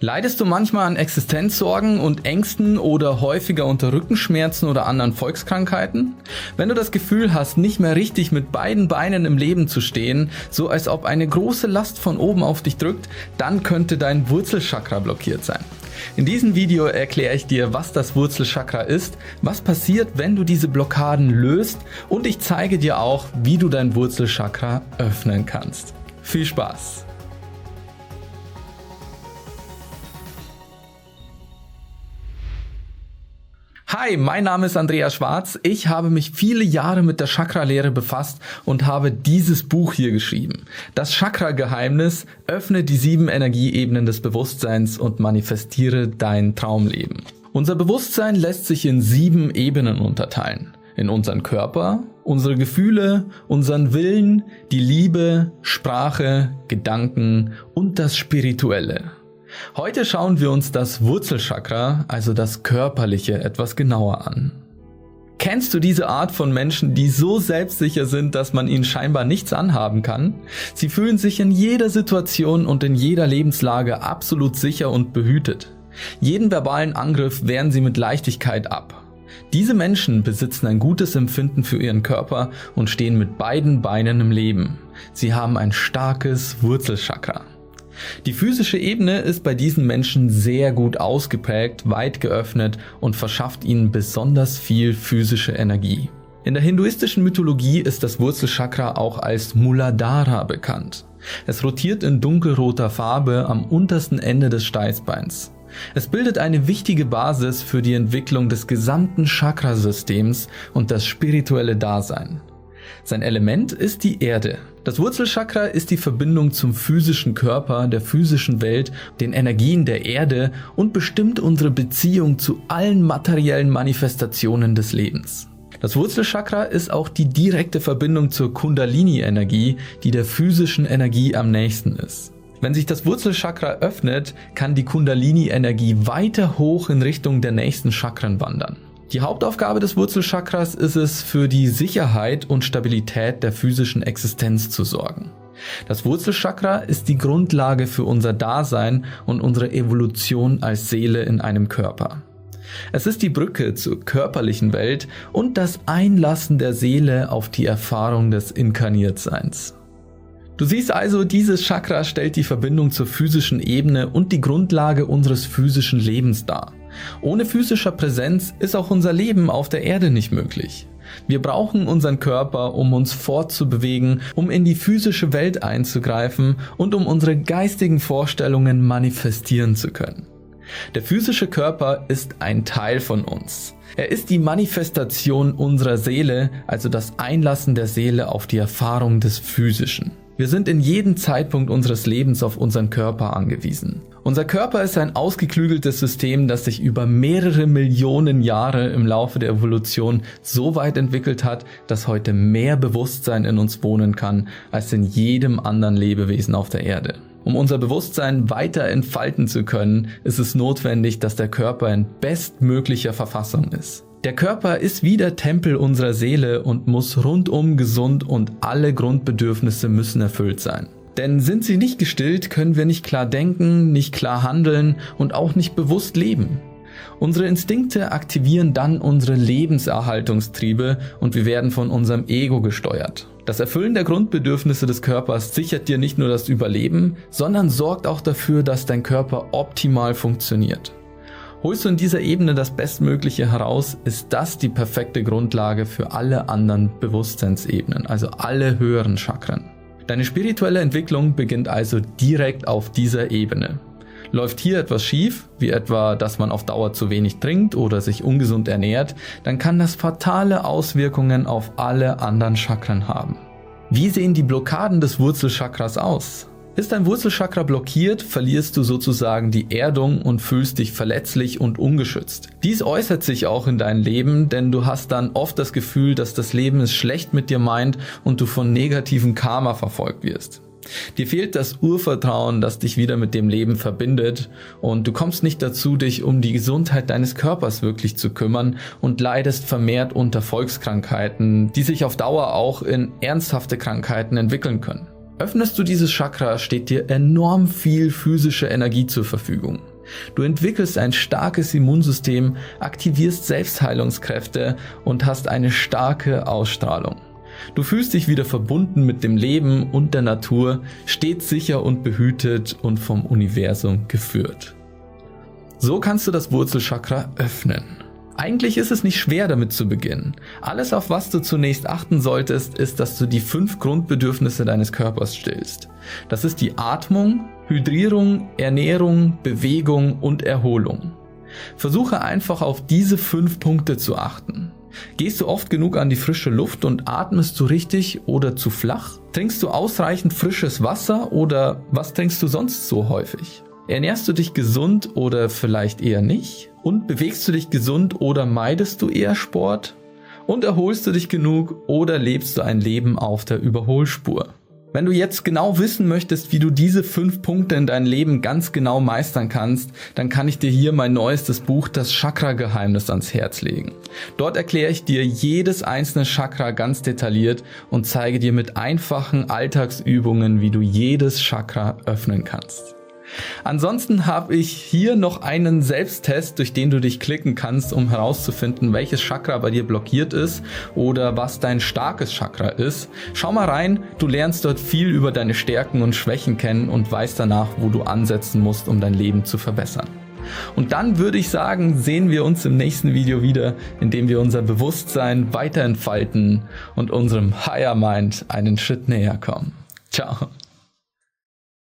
Leidest du manchmal an Existenzsorgen und Ängsten oder häufiger unter Rückenschmerzen oder anderen Volkskrankheiten? Wenn du das Gefühl hast, nicht mehr richtig mit beiden Beinen im Leben zu stehen, so als ob eine große Last von oben auf dich drückt, dann könnte dein Wurzelchakra blockiert sein. In diesem Video erkläre ich dir, was das Wurzelchakra ist, was passiert, wenn du diese Blockaden löst und ich zeige dir auch, wie du dein Wurzelchakra öffnen kannst. Viel Spaß! Hi, mein Name ist Andreas Schwarz. Ich habe mich viele Jahre mit der Chakra-Lehre befasst und habe dieses Buch hier geschrieben. Das Chakra-Geheimnis, öffne die sieben Energieebenen des Bewusstseins und manifestiere dein Traumleben. Unser Bewusstsein lässt sich in sieben Ebenen unterteilen. In unseren Körper, unsere Gefühle, unseren Willen, die Liebe, Sprache, Gedanken und das Spirituelle. Heute schauen wir uns das Wurzelchakra, also das Körperliche, etwas genauer an. Kennst du diese Art von Menschen, die so selbstsicher sind, dass man ihnen scheinbar nichts anhaben kann? Sie fühlen sich in jeder Situation und in jeder Lebenslage absolut sicher und behütet. Jeden verbalen Angriff wehren sie mit Leichtigkeit ab. Diese Menschen besitzen ein gutes Empfinden für ihren Körper und stehen mit beiden Beinen im Leben. Sie haben ein starkes Wurzelchakra. Die physische Ebene ist bei diesen Menschen sehr gut ausgeprägt, weit geöffnet und verschafft ihnen besonders viel physische Energie. In der hinduistischen Mythologie ist das Wurzelchakra auch als Muladhara bekannt. Es rotiert in dunkelroter Farbe am untersten Ende des Steißbeins. Es bildet eine wichtige Basis für die Entwicklung des gesamten Chakrasystems und das spirituelle Dasein. Sein Element ist die Erde. Das Wurzelchakra ist die Verbindung zum physischen Körper, der physischen Welt, den Energien der Erde und bestimmt unsere Beziehung zu allen materiellen Manifestationen des Lebens. Das Wurzelchakra ist auch die direkte Verbindung zur Kundalini-Energie, die der physischen Energie am nächsten ist. Wenn sich das Wurzelchakra öffnet, kann die Kundalini-Energie weiter hoch in Richtung der nächsten Chakren wandern. Die Hauptaufgabe des Wurzelchakras ist es, für die Sicherheit und Stabilität der physischen Existenz zu sorgen. Das Wurzelchakra ist die Grundlage für unser Dasein und unsere Evolution als Seele in einem Körper. Es ist die Brücke zur körperlichen Welt und das Einlassen der Seele auf die Erfahrung des Inkarniertseins. Du siehst also, dieses Chakra stellt die Verbindung zur physischen Ebene und die Grundlage unseres physischen Lebens dar. Ohne physischer Präsenz ist auch unser Leben auf der Erde nicht möglich. Wir brauchen unseren Körper, um uns fortzubewegen, um in die physische Welt einzugreifen und um unsere geistigen Vorstellungen manifestieren zu können. Der physische Körper ist ein Teil von uns. Er ist die Manifestation unserer Seele, also das Einlassen der Seele auf die Erfahrung des Physischen. Wir sind in jedem Zeitpunkt unseres Lebens auf unseren Körper angewiesen. Unser Körper ist ein ausgeklügeltes System, das sich über mehrere Millionen Jahre im Laufe der Evolution so weit entwickelt hat, dass heute mehr Bewusstsein in uns wohnen kann als in jedem anderen Lebewesen auf der Erde. Um unser Bewusstsein weiter entfalten zu können, ist es notwendig, dass der Körper in bestmöglicher Verfassung ist. Der Körper ist wie der Tempel unserer Seele und muss rundum gesund und alle Grundbedürfnisse müssen erfüllt sein. Denn sind sie nicht gestillt, können wir nicht klar denken, nicht klar handeln und auch nicht bewusst leben. Unsere Instinkte aktivieren dann unsere Lebenserhaltungstriebe und wir werden von unserem Ego gesteuert. Das Erfüllen der Grundbedürfnisse des Körpers sichert dir nicht nur das Überleben, sondern sorgt auch dafür, dass dein Körper optimal funktioniert. Holst du in dieser Ebene das Bestmögliche heraus, ist das die perfekte Grundlage für alle anderen Bewusstseinsebenen, also alle höheren Chakren. Deine spirituelle Entwicklung beginnt also direkt auf dieser Ebene. Läuft hier etwas schief, wie etwa, dass man auf Dauer zu wenig trinkt oder sich ungesund ernährt, dann kann das fatale Auswirkungen auf alle anderen Chakren haben. Wie sehen die Blockaden des Wurzelchakras aus? Ist dein Wurzelchakra blockiert, verlierst du sozusagen die Erdung und fühlst dich verletzlich und ungeschützt. Dies äußert sich auch in deinem Leben, denn du hast dann oft das Gefühl, dass das Leben es schlecht mit dir meint und du von negativen Karma verfolgt wirst. Dir fehlt das Urvertrauen, das dich wieder mit dem Leben verbindet und du kommst nicht dazu, dich um die Gesundheit deines Körpers wirklich zu kümmern und leidest vermehrt unter Volkskrankheiten, die sich auf Dauer auch in ernsthafte Krankheiten entwickeln können. Öffnest du dieses Chakra, steht dir enorm viel physische Energie zur Verfügung. Du entwickelst ein starkes Immunsystem, aktivierst Selbstheilungskräfte und hast eine starke Ausstrahlung. Du fühlst dich wieder verbunden mit dem Leben und der Natur, stets sicher und behütet und vom Universum geführt. So kannst du das Wurzelchakra öffnen. Eigentlich ist es nicht schwer damit zu beginnen. Alles, auf was du zunächst achten solltest, ist, dass du die fünf Grundbedürfnisse deines Körpers stillst. Das ist die Atmung, Hydrierung, Ernährung, Bewegung und Erholung. Versuche einfach auf diese fünf Punkte zu achten. Gehst du oft genug an die frische Luft und atmest du richtig oder zu flach? Trinkst du ausreichend frisches Wasser oder was trinkst du sonst so häufig? Ernährst du dich gesund oder vielleicht eher nicht? Und bewegst du dich gesund oder meidest du eher Sport? Und erholst du dich genug oder lebst du ein Leben auf der Überholspur? Wenn du jetzt genau wissen möchtest, wie du diese fünf Punkte in deinem Leben ganz genau meistern kannst, dann kann ich dir hier mein neuestes Buch, das Chakra-Geheimnis, ans Herz legen. Dort erkläre ich dir jedes einzelne Chakra ganz detailliert und zeige dir mit einfachen Alltagsübungen, wie du jedes Chakra öffnen kannst. Ansonsten habe ich hier noch einen Selbsttest, durch den du dich klicken kannst, um herauszufinden, welches Chakra bei dir blockiert ist oder was dein starkes Chakra ist. Schau mal rein, du lernst dort viel über deine Stärken und Schwächen kennen und weißt danach, wo du ansetzen musst, um dein Leben zu verbessern. Und dann würde ich sagen, sehen wir uns im nächsten Video wieder, in dem wir unser Bewusstsein weiter entfalten und unserem Higher Mind einen Schritt näher kommen. Ciao.